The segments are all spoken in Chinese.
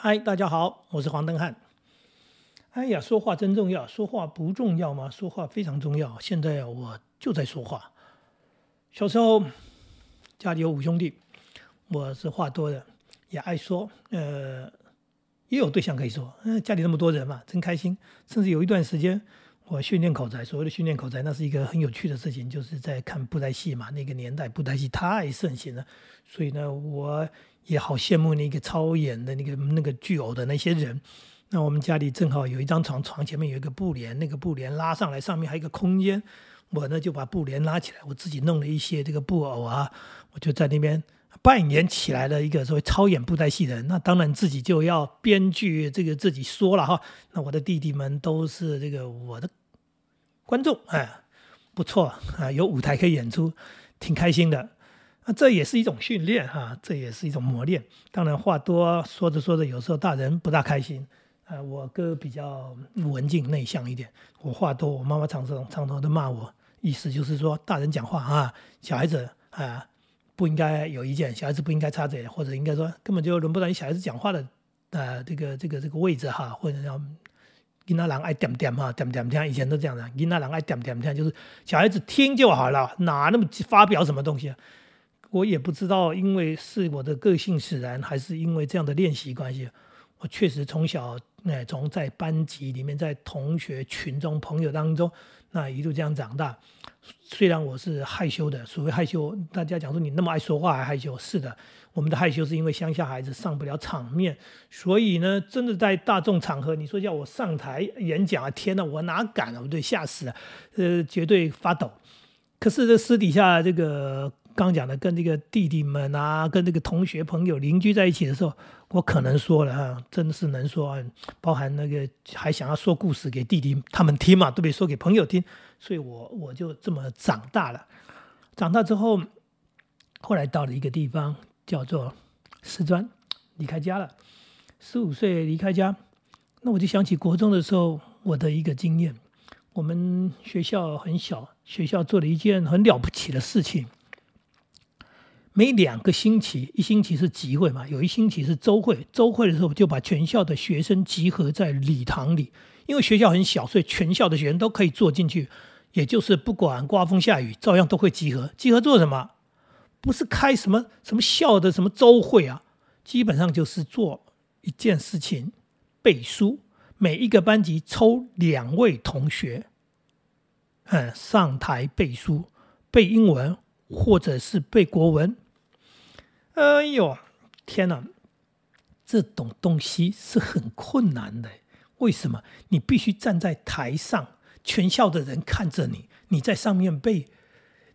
嗨，大家好，我是黄登汉。哎呀，说话真重要，说话不重要吗？说话非常重要。现在，我就在说话。小时候家里有五兄弟，我是话多的，也爱说，呃，也有对象可以说。嗯，家里那么多人嘛，真开心。甚至有一段时间，我训练口才，所谓的训练口才，那是一个很有趣的事情，就是在看布袋戏嘛。那个年代布袋戏太盛行了，所以呢，我。也好羡慕那个超演的那个那个巨偶的那些人。那我们家里正好有一张床，床前面有一个布帘，那个布帘拉上来，上面还有一个空间。我呢就把布帘拉起来，我自己弄了一些这个布偶啊，我就在那边扮演起来了一个所谓超演布袋戏人。那当然自己就要编剧这个自己说了哈。那我的弟弟们都是这个我的观众，哎，不错啊，有舞台可以演出，挺开心的。那这也是一种训练哈，这也是一种磨练。当然话多说着说着，有时候大人不大开心。呃，我哥比较文静内向一点，我话多，我妈妈常常常常都骂我，意思就是说大人讲话啊，小孩子啊不应该有意见，小孩子不应该插嘴，或者应该说根本就轮不到你小孩子讲话的呃这个这个这个位置哈，或者叫囡仔人爱点点哈，点点听，以前都这样的，囡仔人爱点点听，就是小孩子听就好了，哪那么发表什么东西啊？我也不知道，因为是我的个性使然，还是因为这样的练习关系，我确实从小，哎，从在班级里面，在同学群中、朋友当中，那一路这样长大。虽然我是害羞的，所谓害羞，大家讲说你那么爱说话还害羞，是的，我们的害羞是因为乡下孩子上不了场面，所以呢，真的在大众场合，你说叫我上台演讲啊，天哪，我哪敢啊，我对，吓死了，呃，绝对发抖。可是这私底下这个。刚讲的跟这个弟弟们啊，跟这个同学朋友邻居在一起的时候，我可能说了哈，真的是能说啊，包含那个还想要说故事给弟弟他们听嘛，对不对？说给朋友听，所以我我就这么长大了。长大之后，后来到了一个地方叫做师专，离开家了。十五岁离开家，那我就想起国中的时候我的一个经验。我们学校很小，学校做了一件很了不起的事情。每两个星期，一星期是集会嘛，有一星期是周会。周会的时候就把全校的学生集合在礼堂里，因为学校很小，所以全校的学生都可以坐进去。也就是不管刮风下雨，照样都会集合。集合做什么？不是开什么什么校的什么周会啊，基本上就是做一件事情：背书。每一个班级抽两位同学，嗯，上台背书，背英文或者是背国文。哎呦，天哪！这种东西是很困难的。为什么？你必须站在台上，全校的人看着你，你在上面背。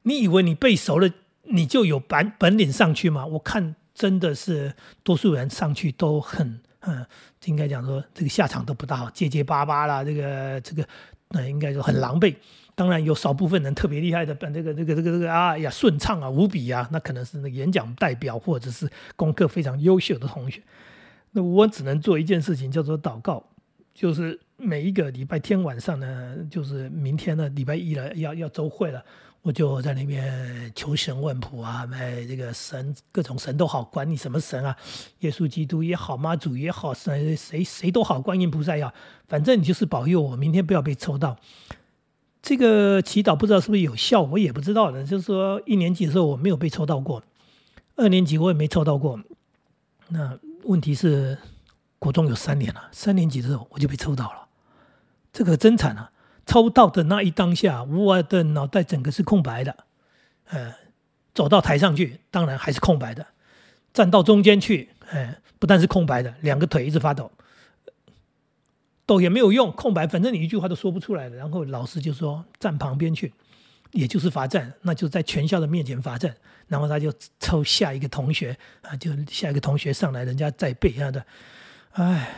你以为你背熟了，你就有本本领上去吗？我看真的是多数人上去都很，嗯，应该讲说这个下场都不大好，结结巴巴啦，这个这个，那应该说很狼狈。当然有少部分人特别厉害的，本这个这个这个这个啊呀顺畅啊无比啊，那可能是那个演讲代表或者是功课非常优秀的同学。那我只能做一件事情，叫做祷告，就是每一个礼拜天晚上呢，就是明天呢礼拜一了要要周会了，我就在那边求神问卜啊，哎这个神各种神都好，管你什么神啊，耶稣基督也好，妈祖也好，谁谁谁都好，观音菩萨也好，反正你就是保佑我明天不要被抽到。这个祈祷不知道是不是有效，我也不知道的。就是说，一年级的时候我没有被抽到过，二年级我也没抽到过。那问题是，国中有三年了，三年级的时候我就被抽到了，这个真惨啊！抽到的那一当下，我的脑袋整个是空白的。呃，走到台上去，当然还是空白的；站到中间去，哎，不但是空白的，两个腿一直发抖。抖也没有用，空白，反正你一句话都说不出来了。然后老师就说站旁边去，也就是罚站，那就在全校的面前罚站。然后他就抽下一个同学啊，就下一个同学上来，人家在背他的。哎，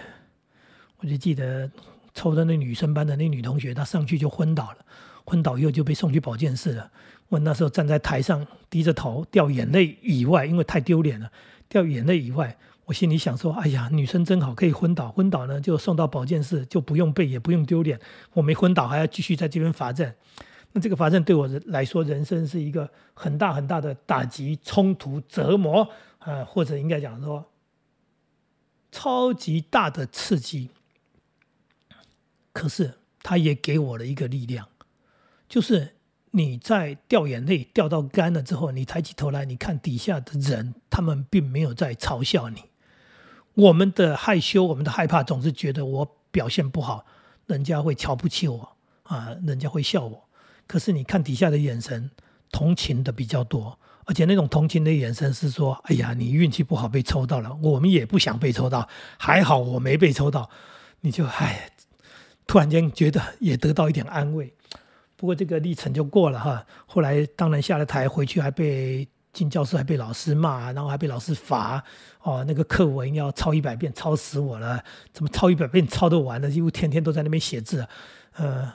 我就记得抽的那女生班的那女同学，她上去就昏倒了，昏倒以后就被送去保健室了。我那时候站在台上低着头掉眼泪以外，因为太丢脸了，掉眼泪以外。我心里想说：“哎呀，女生真好，可以昏倒，昏倒呢就送到保健室，就不用背，也不用丢脸。我没昏倒，还要继续在这边罚站。那这个罚站对我来说，人生是一个很大很大的打击、冲突、折磨，呃，或者应该讲说超级大的刺激。可是他也给我了一个力量，就是你在掉眼泪掉到干了之后，你抬起头来，你看底下的人，他们并没有在嘲笑你。我们的害羞，我们的害怕，总是觉得我表现不好，人家会瞧不起我啊，人家会笑我。可是你看底下的眼神，同情的比较多，而且那种同情的眼神是说：“哎呀，你运气不好被抽到了，我们也不想被抽到，还好我没被抽到。”你就唉。突然间觉得也得到一点安慰，不过这个历程就过了哈。后来当然下了台回去还被进教室还被老师骂，然后还被老师罚哦。那个课文要抄一百遍，抄死我了！怎么抄一百遍抄得完呢？几乎天天都在那边写字。呃，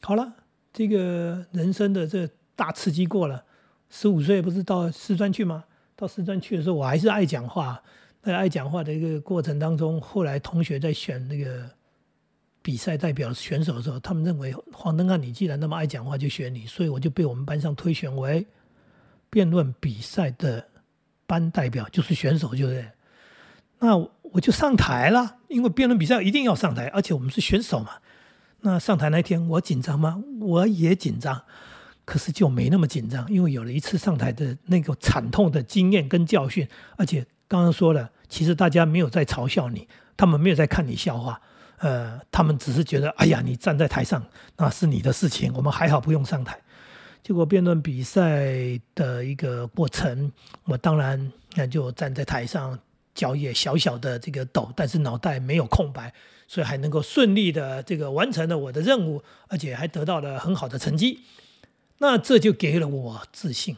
好了，这个人生的这大刺激过了。十五岁不是到师专去吗？到师专去的时候，我还是爱讲话。在爱讲话的一个过程当中，后来同学在选那个。比赛代表选手的时候，他们认为黄登汉，你既然那么爱讲话，就选你，所以我就被我们班上推选为辩论比赛的班代表，就是选手，就是。那我就上台了，因为辩论比赛一定要上台，而且我们是选手嘛。那上台那天我紧张吗？我也紧张，可是就没那么紧张，因为有了一次上台的那个惨痛的经验跟教训，而且刚刚说了，其实大家没有在嘲笑你，他们没有在看你笑话。呃，他们只是觉得，哎呀，你站在台上那是你的事情，我们还好不用上台。结果辩论比赛的一个过程，我当然那就站在台上，脚也小小的这个抖，但是脑袋没有空白，所以还能够顺利的这个完成了我的任务，而且还得到了很好的成绩。那这就给了我自信。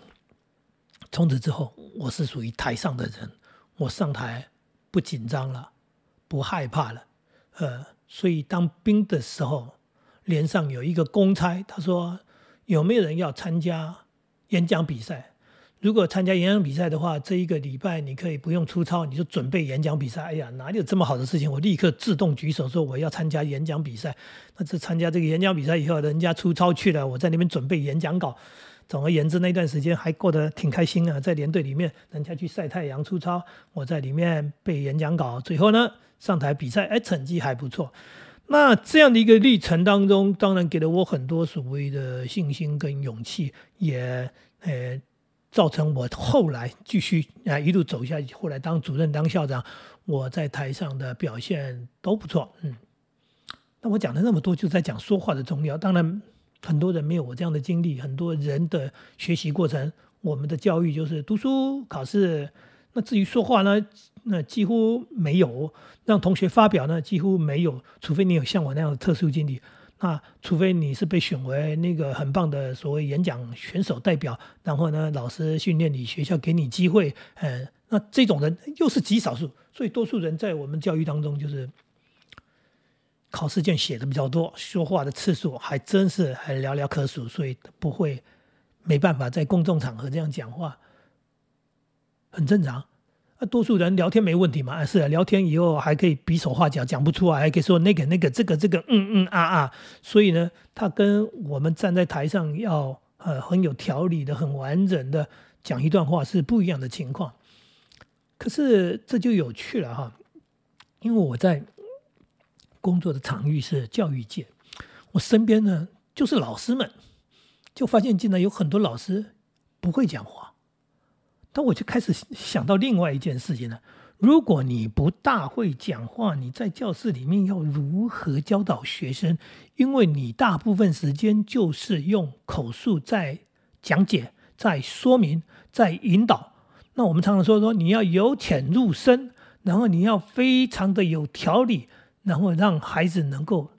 从此之后，我是属于台上的人，我上台不紧张了，不害怕了。呃，所以当兵的时候，连上有一个公差，他说有没有人要参加演讲比赛？如果参加演讲比赛的话，这一个礼拜你可以不用出操，你就准备演讲比赛。哎呀，哪里有这么好的事情？我立刻自动举手说我要参加演讲比赛。那这参加这个演讲比赛以后，人家出操去了，我在那边准备演讲稿。总而言之，那段时间还过得挺开心啊，在连队里面，人家去晒太阳出操，我在里面背演讲稿。最后呢？上台比赛，哎，成绩还不错。那这样的一个历程当中，当然给了我很多所谓的信心跟勇气，也呃造成我后来继续啊一路走下去。后来当主任、当校长，我在台上的表现都不错。嗯，那我讲了那么多，就在讲说话的重要。当然，很多人没有我这样的经历，很多人的学习过程，我们的教育就是读书、考试。那至于说话呢，那几乎没有让同学发表呢，几乎没有，除非你有像我那样的特殊经历，那除非你是被选为那个很棒的所谓演讲选手代表，然后呢，老师训练你，学校给你机会，呃，那这种人又是极少数，所以多数人在我们教育当中就是考试卷写的比较多，说话的次数还真是还寥寥可数，所以不会没办法在公众场合这样讲话。很正常，啊，多数人聊天没问题嘛，啊是啊聊天以后还可以比手画脚，讲不出来，还可以说那个那个这个这个，嗯嗯啊啊，所以呢，他跟我们站在台上要呃很有条理的、很完整的讲一段话是不一样的情况。可是这就有趣了哈，因为我在工作的场域是教育界，我身边呢就是老师们，就发现竟然有很多老师不会讲话。那我就开始想到另外一件事情了。如果你不大会讲话，你在教室里面要如何教导学生？因为你大部分时间就是用口述在讲解、在说明、在引导。那我们常常说说，你要由浅入深，然后你要非常的有条理，然后让孩子能够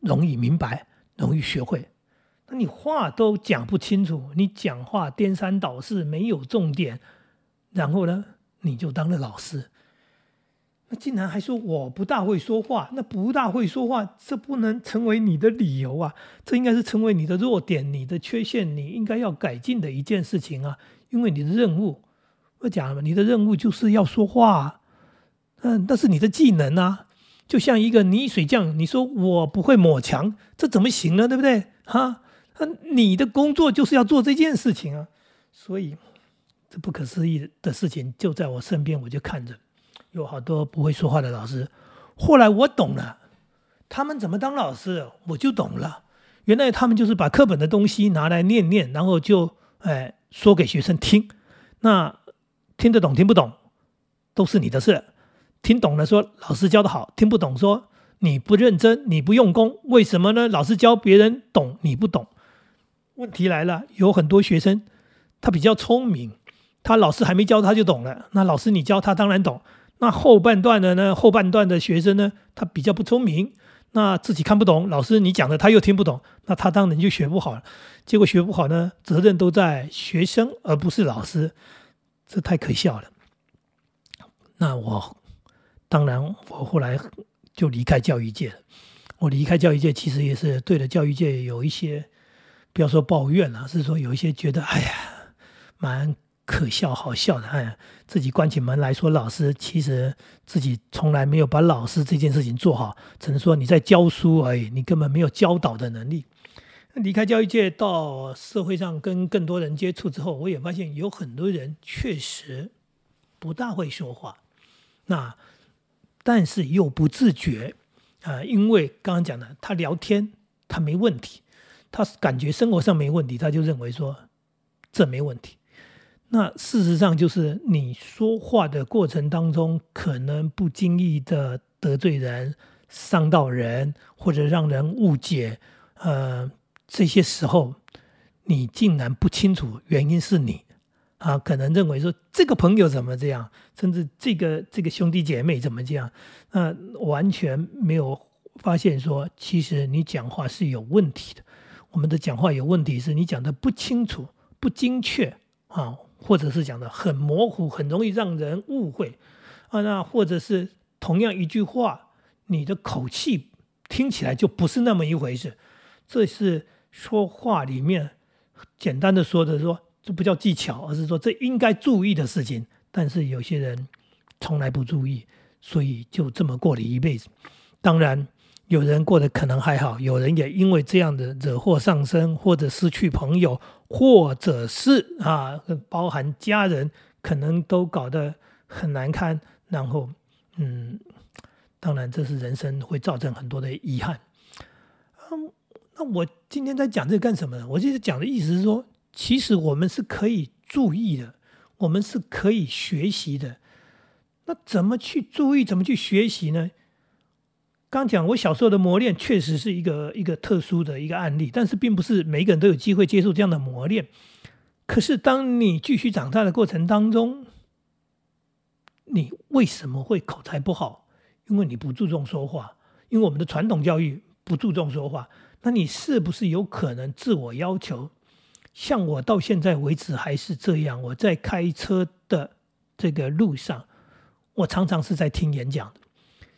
容易明白、容易学会。那你话都讲不清楚，你讲话颠三倒四，没有重点，然后呢，你就当了老师。那竟然还说我不大会说话，那不大会说话，这不能成为你的理由啊！这应该是成为你的弱点、你的缺陷，你应该要改进的一件事情啊！因为你的任务，我讲了嘛，你的任务就是要说话，嗯，那是你的技能啊。就像一个泥水匠，你说我不会抹墙，这怎么行呢？对不对？哈？那你的工作就是要做这件事情啊，所以这不可思议的事情就在我身边，我就看着。有好多不会说话的老师。后来我懂了，他们怎么当老师，我就懂了。原来他们就是把课本的东西拿来念念，然后就哎说给学生听。那听得懂听不懂都是你的事。听懂了说老师教的好，听不懂说你不认真，你不用功。为什么呢？老师教别人懂，你不懂。问题来了，有很多学生他比较聪明，他老师还没教他就懂了。那老师你教他当然懂。那后半段的呢？后半段的学生呢，他比较不聪明。那自己看不懂，老师你讲的他又听不懂，那他当然就学不好了。结果学不好呢，责任都在学生而不是老师，这太可笑了。那我当然我后来就离开教育界了。我离开教育界其实也是对了教育界有一些，不要说抱怨了，是说有一些觉得哎呀蛮。可笑，好笑的，哎，自己关起门来说老师，其实自己从来没有把老师这件事情做好，只能说你在教书而已，你根本没有教导的能力。离开教育界到社会上跟更多人接触之后，我也发现有很多人确实不大会说话，那但是又不自觉啊，因为刚刚讲的，他聊天他没问题，他感觉生活上没问题，他就认为说这没问题。那事实上就是你说话的过程当中，可能不经意的得罪人、伤到人，或者让人误解，呃，这些时候你竟然不清楚原因是你啊，可能认为说这个朋友怎么这样，甚至这个这个兄弟姐妹怎么这样，那完全没有发现说，其实你讲话是有问题的。我们的讲话有问题，是你讲的不清楚、不精确啊。或者是讲的很模糊，很容易让人误会啊。那或者是同样一句话，你的口气听起来就不是那么一回事。这是说话里面简单的说的说，这不叫技巧，而是说这应该注意的事情。但是有些人从来不注意，所以就这么过了一辈子。当然。有人过得可能还好，有人也因为这样的惹祸上身，或者失去朋友，或者是啊，包含家人，可能都搞得很难堪。然后，嗯，当然这是人生会造成很多的遗憾。嗯，那我今天在讲这个干什么呢？我就是讲的意思是说，其实我们是可以注意的，我们是可以学习的。那怎么去注意？怎么去学习呢？刚讲我小时候的磨练确实是一个一个特殊的一个案例，但是并不是每个人都有机会接受这样的磨练。可是当你继续长大的过程当中，你为什么会口才不好？因为你不注重说话，因为我们的传统教育不注重说话。那你是不是有可能自我要求？像我到现在为止还是这样，我在开车的这个路上，我常常是在听演讲的。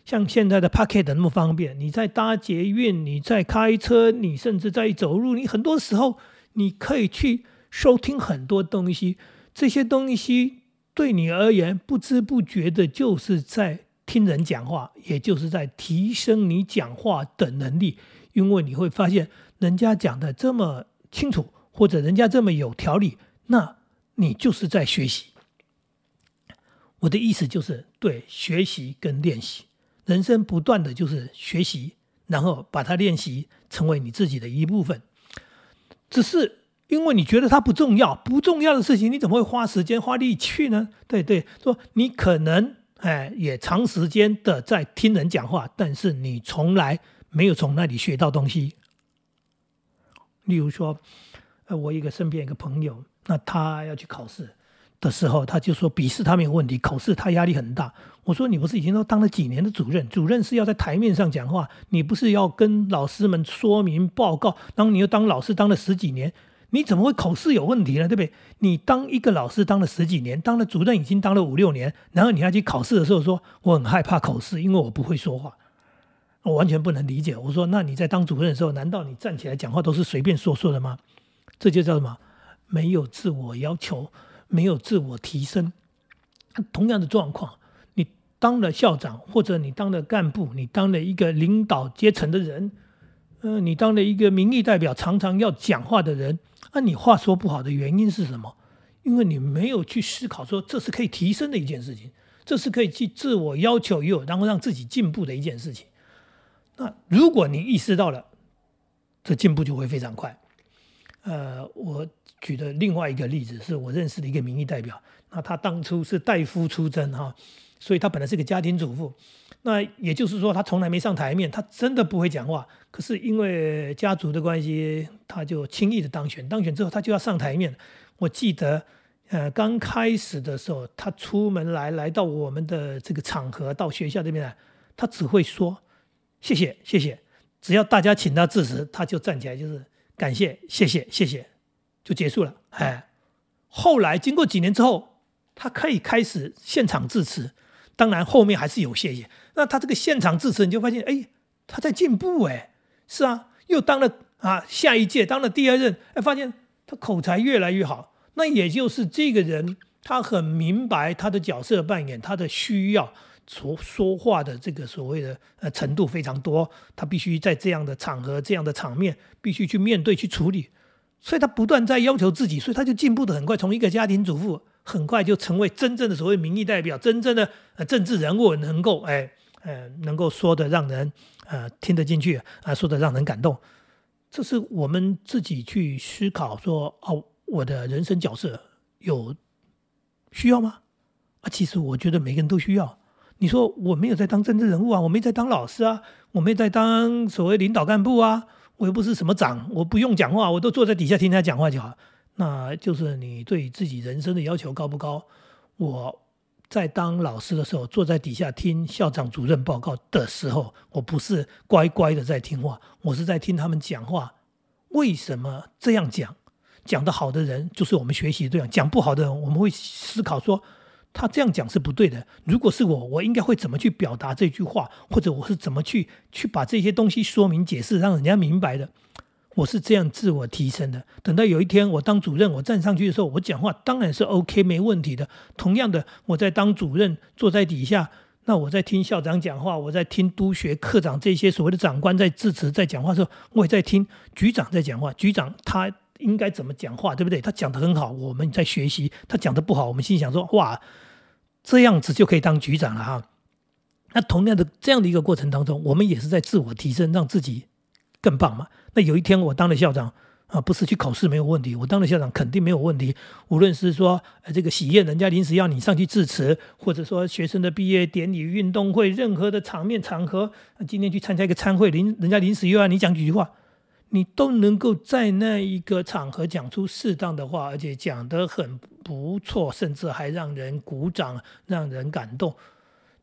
像现在的 Pocket 那么方便，你在搭捷运，你在开车，你甚至在走路，你很多时候你可以去收听很多东西。这些东西对你而言，不知不觉的就是在听人讲话，也就是在提升你讲话的能力。因为你会发现，人家讲的这么清楚，或者人家这么有条理，那你就是在学习。我的意思就是对学习跟练习。人生不断的就是学习，然后把它练习成为你自己的一部分。只是因为你觉得它不重要，不重要的事情你怎么会花时间花力气呢？对对，说你可能哎也长时间的在听人讲话，但是你从来没有从那里学到东西。例如说，呃，我一个身边一个朋友，那他要去考试。的时候，他就说笔试他没有问题，考试他压力很大。我说你不是已经都当了几年的主任？主任是要在台面上讲话，你不是要跟老师们说明报告？当你又当老师当了十几年，你怎么会口试有问题呢？对不对？你当一个老师当了十几年，当了主任已经当了五六年，然后你要去考试的时候说我很害怕口试，因为我不会说话，我完全不能理解。我说那你在当主任的时候，难道你站起来讲话都是随便说说的吗？这就叫什么？没有自我要求。没有自我提升，同样的状况，当了校长，或者你当了干部，你当了一个领导阶层的人，嗯，你当了一个民意代表，常常要讲话的人，那你话说不好的原因是什么？因为你没有去思考说这是可以提升的一件事情，这是可以去自我要求有，然后让自己进步的一件事情。那如果你意识到了，这进步就会非常快。呃，我举的另外一个例子是我认识的一个民意代表，那他当初是代夫出征哈，所以他本来是个家庭主妇。那也就是说，他从来没上台面，他真的不会讲话。可是因为家族的关系，他就轻易的当选。当选之后，他就要上台面。我记得，呃，刚开始的时候，他出门来来到我们的这个场合，到学校这边来，他只会说谢谢谢谢。只要大家请他致辞，他就站起来，就是感谢谢谢谢谢，就结束了。哎，后来经过几年之后，他可以开始现场致辞。当然，后面还是有谢谢。那他这个现场致辞，你就发现，哎，他在进步，哎，是啊，又当了啊，下一届当了第二任，哎，发现他口才越来越好。那也就是这个人，他很明白他的角色扮演，他的需要说说话的这个所谓的呃程度非常多，他必须在这样的场合、这样的场面，必须去面对、去处理。所以他不断在要求自己，所以他就进步的很快，从一个家庭主妇。很快就成为真正的所谓民意代表，真正的呃政治人物，能够哎呃能够说的让人呃听得进去啊，说的让人感动。这是我们自己去思考说哦，我的人生角色有需要吗？啊，其实我觉得每个人都需要。你说我没有在当政治人物啊，我没在当老师啊，我没在当所谓领导干部啊，我又不是什么长，我不用讲话，我都坐在底下听他讲话就好。那就是你对自己人生的要求高不高？我在当老师的时候，坐在底下听校长、主任报告的时候，我不是乖乖的在听话，我是在听他们讲话。为什么这样讲？讲得好的人就是我们学习的对象，讲不好的人，我们会思考说他这样讲是不对的。如果是我，我应该会怎么去表达这句话，或者我是怎么去去把这些东西说明解释，让人家明白的。我是这样自我提升的。等到有一天我当主任，我站上去的时候，我讲话当然是 OK 没问题的。同样的，我在当主任坐在底下，那我在听校长讲话，我在听督学科长这些所谓的长官在致辞、在讲话的时候，我也在听局长在讲话。局长他应该怎么讲话，对不对？他讲的很好，我们在学习；他讲的不好，我们心想说：哇，这样子就可以当局长了哈。那同样的这样的一个过程当中，我们也是在自我提升，让自己更棒嘛。那有一天我当了校长啊，不是去考试没有问题，我当了校长肯定没有问题。无论是说呃这个喜宴，人家临时要你上去致辞，或者说学生的毕业典礼、运动会，任何的场面场合，今天去参加一个参会，临人家临时又要你讲几句话，你都能够在那一个场合讲出适当的话，而且讲得很不错，甚至还让人鼓掌，让人感动。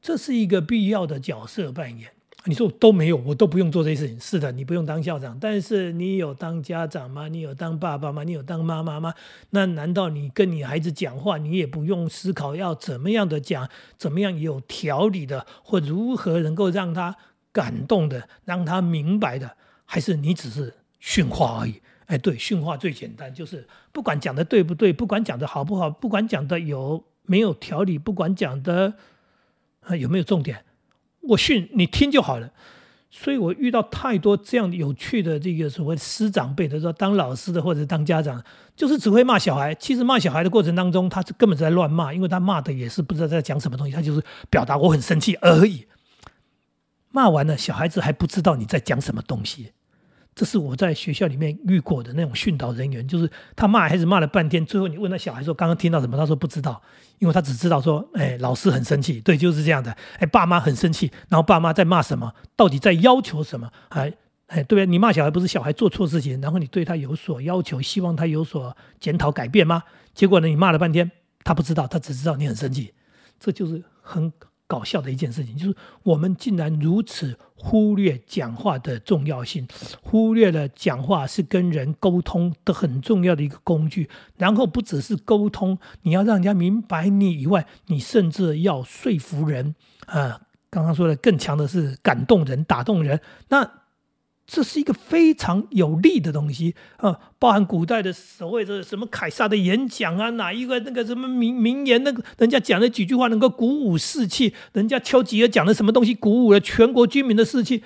这是一个必要的角色扮演。你说我都没有，我都不用做这些事情。是的，你不用当校长，但是你有当家长吗？你有当爸爸吗？你有当妈妈吗？那难道你跟你孩子讲话，你也不用思考要怎么样的讲，怎么样有条理的，或如何能够让他感动的，让他明白的？还是你只是训话而已？哎，对，训话最简单，就是不管讲的对不对，不管讲的好不好，不管讲的有没有条理，不管讲的有没有重点。我训你听就好了，所以我遇到太多这样有趣的这个所谓师长辈的，说当老师的或者当家长，就是只会骂小孩。其实骂小孩的过程当中，他是根本在乱骂，因为他骂的也是不知道在讲什么东西，他就是表达我很生气而已。骂完了，小孩子还不知道你在讲什么东西。这是我在学校里面遇过的那种训导人员，就是他骂孩子骂了半天，最后你问他小孩说刚刚听到什么，他说不知道，因为他只知道说，哎，老师很生气，对，就是这样的，哎，爸妈很生气，然后爸妈在骂什么，到底在要求什么？哎，哎，对不对？你骂小孩不是小孩做错事情，然后你对他有所要求，希望他有所检讨改变吗？结果呢，你骂了半天，他不知道，他只知道你很生气，这就是很。搞笑的一件事情，就是我们竟然如此忽略讲话的重要性，忽略了讲话是跟人沟通的很重要的一个工具。然后不只是沟通，你要让人家明白你以外，你甚至要说服人啊。刚刚说的更强的是感动人、打动人。那。这是一个非常有利的东西啊，包含古代的所谓的什么凯撒的演讲啊，哪一个那个什么名名言，那个人家讲的几句话能够鼓舞士气，人家丘吉尔讲的什么东西鼓舞了全国军民的士气。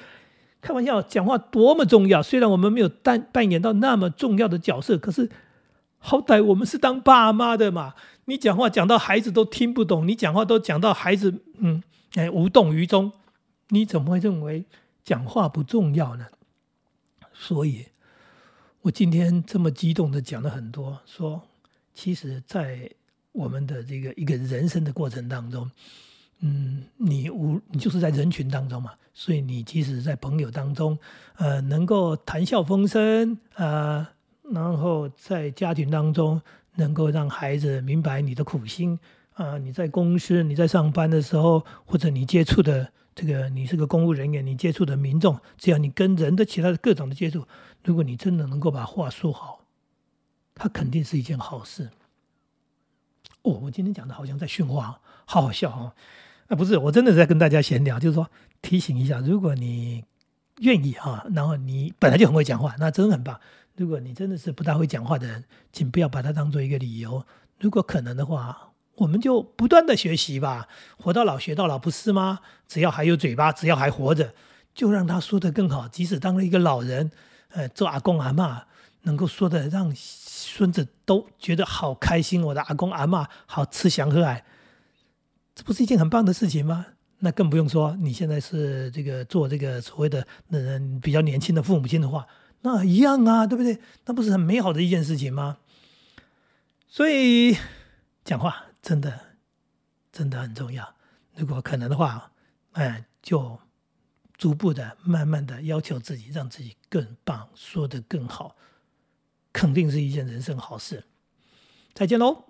开玩笑，讲话多么重要！虽然我们没有扮扮演到那么重要的角色，可是好歹我们是当爸妈的嘛，你讲话讲到孩子都听不懂，你讲话都讲到孩子嗯哎无动于衷，你怎么会认为讲话不重要呢？所以，我今天这么激动的讲了很多，说其实，在我们的这个一个人生的过程当中，嗯，你无你就是在人群当中嘛，所以你即使在朋友当中，呃，能够谈笑风生啊。然后在家庭当中，能够让孩子明白你的苦心啊！你在公司，你在上班的时候，或者你接触的这个，你是个公务人员，你接触的民众，只要你跟人的其他的各种的接触，如果你真的能够把话说好，它肯定是一件好事。哦，我今天讲的好像在训话，好好笑哦！啊，不是，我真的在跟大家闲聊，就是说提醒一下，如果你愿意哈，然后你本来就很会讲话，那真的很棒。如果你真的是不大会讲话的人，请不要把它当做一个理由。如果可能的话，我们就不断的学习吧，活到老学到老，不是吗？只要还有嘴巴，只要还活着，就让他说的更好。即使当了一个老人，呃，做阿公阿妈，能够说的让孙子都觉得好开心。我的阿公阿妈好吃香喝爱，这不是一件很棒的事情吗？那更不用说你现在是这个做这个所谓的嗯比较年轻的父母亲的话。那一样啊，对不对？那不是很美好的一件事情吗？所以讲话真的真的很重要。如果可能的话，哎，就逐步的、慢慢的要求自己，让自己更棒，说的更好，肯定是一件人生好事。再见喽。